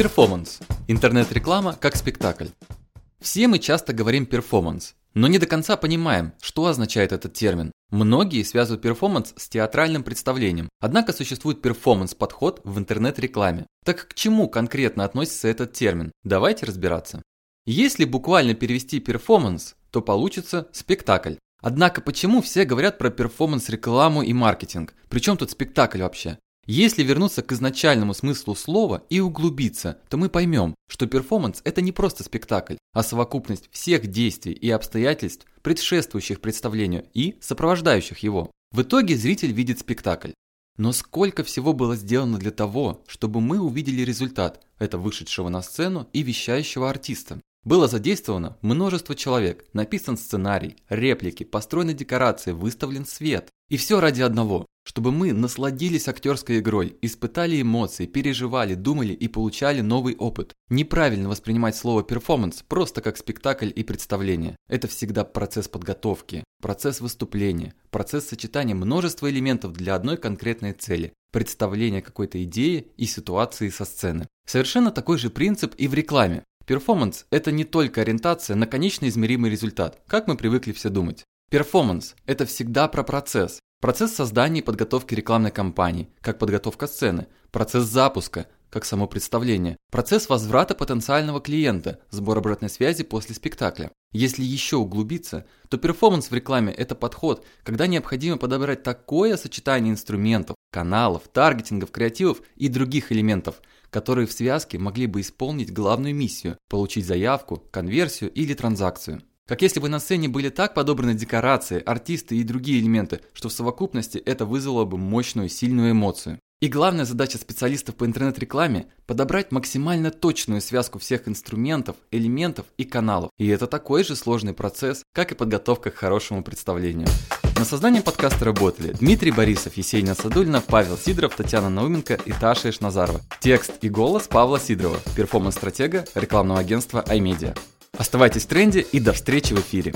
Перформанс. Интернет-реклама как спектакль. Все мы часто говорим перформанс, но не до конца понимаем, что означает этот термин. Многие связывают перформанс с театральным представлением, однако существует перформанс-подход в интернет-рекламе. Так к чему конкретно относится этот термин? Давайте разбираться. Если буквально перевести перформанс, то получится спектакль. Однако почему все говорят про перформанс-рекламу и маркетинг? Причем тут спектакль вообще? Если вернуться к изначальному смыслу слова и углубиться, то мы поймем, что перформанс – это не просто спектакль, а совокупность всех действий и обстоятельств, предшествующих представлению и сопровождающих его. В итоге зритель видит спектакль. Но сколько всего было сделано для того, чтобы мы увидели результат – это вышедшего на сцену и вещающего артиста. Было задействовано множество человек, написан сценарий, реплики, построены декорации, выставлен свет. И все ради одного, чтобы мы насладились актерской игрой, испытали эмоции, переживали, думали и получали новый опыт. Неправильно воспринимать слово перформанс просто как спектакль и представление. Это всегда процесс подготовки, процесс выступления, процесс сочетания множества элементов для одной конкретной цели – представления какой-то идеи и ситуации со сцены. Совершенно такой же принцип и в рекламе. Перформанс – это не только ориентация на конечно измеримый результат, как мы привыкли все думать. Перформанс – это всегда про процесс. Процесс создания и подготовки рекламной кампании, как подготовка сцены, процесс запуска, как само представление, процесс возврата потенциального клиента, сбор обратной связи после спектакля. Если еще углубиться, то перформанс в рекламе – это подход, когда необходимо подобрать такое сочетание инструментов, каналов, таргетингов, креативов и других элементов, которые в связке могли бы исполнить главную миссию – получить заявку, конверсию или транзакцию. Как если бы на сцене были так подобраны декорации, артисты и другие элементы, что в совокупности это вызвало бы мощную, сильную эмоцию. И главная задача специалистов по интернет-рекламе – подобрать максимально точную связку всех инструментов, элементов и каналов. И это такой же сложный процесс, как и подготовка к хорошему представлению. На созданием подкаста работали Дмитрий Борисов, Есения Садульна, Павел Сидоров, Татьяна Науменко и Таша Ишназарова. Текст и голос Павла Сидорова, перформанс-стратега рекламного агентства iMedia. Оставайтесь в тренде и до встречи в эфире.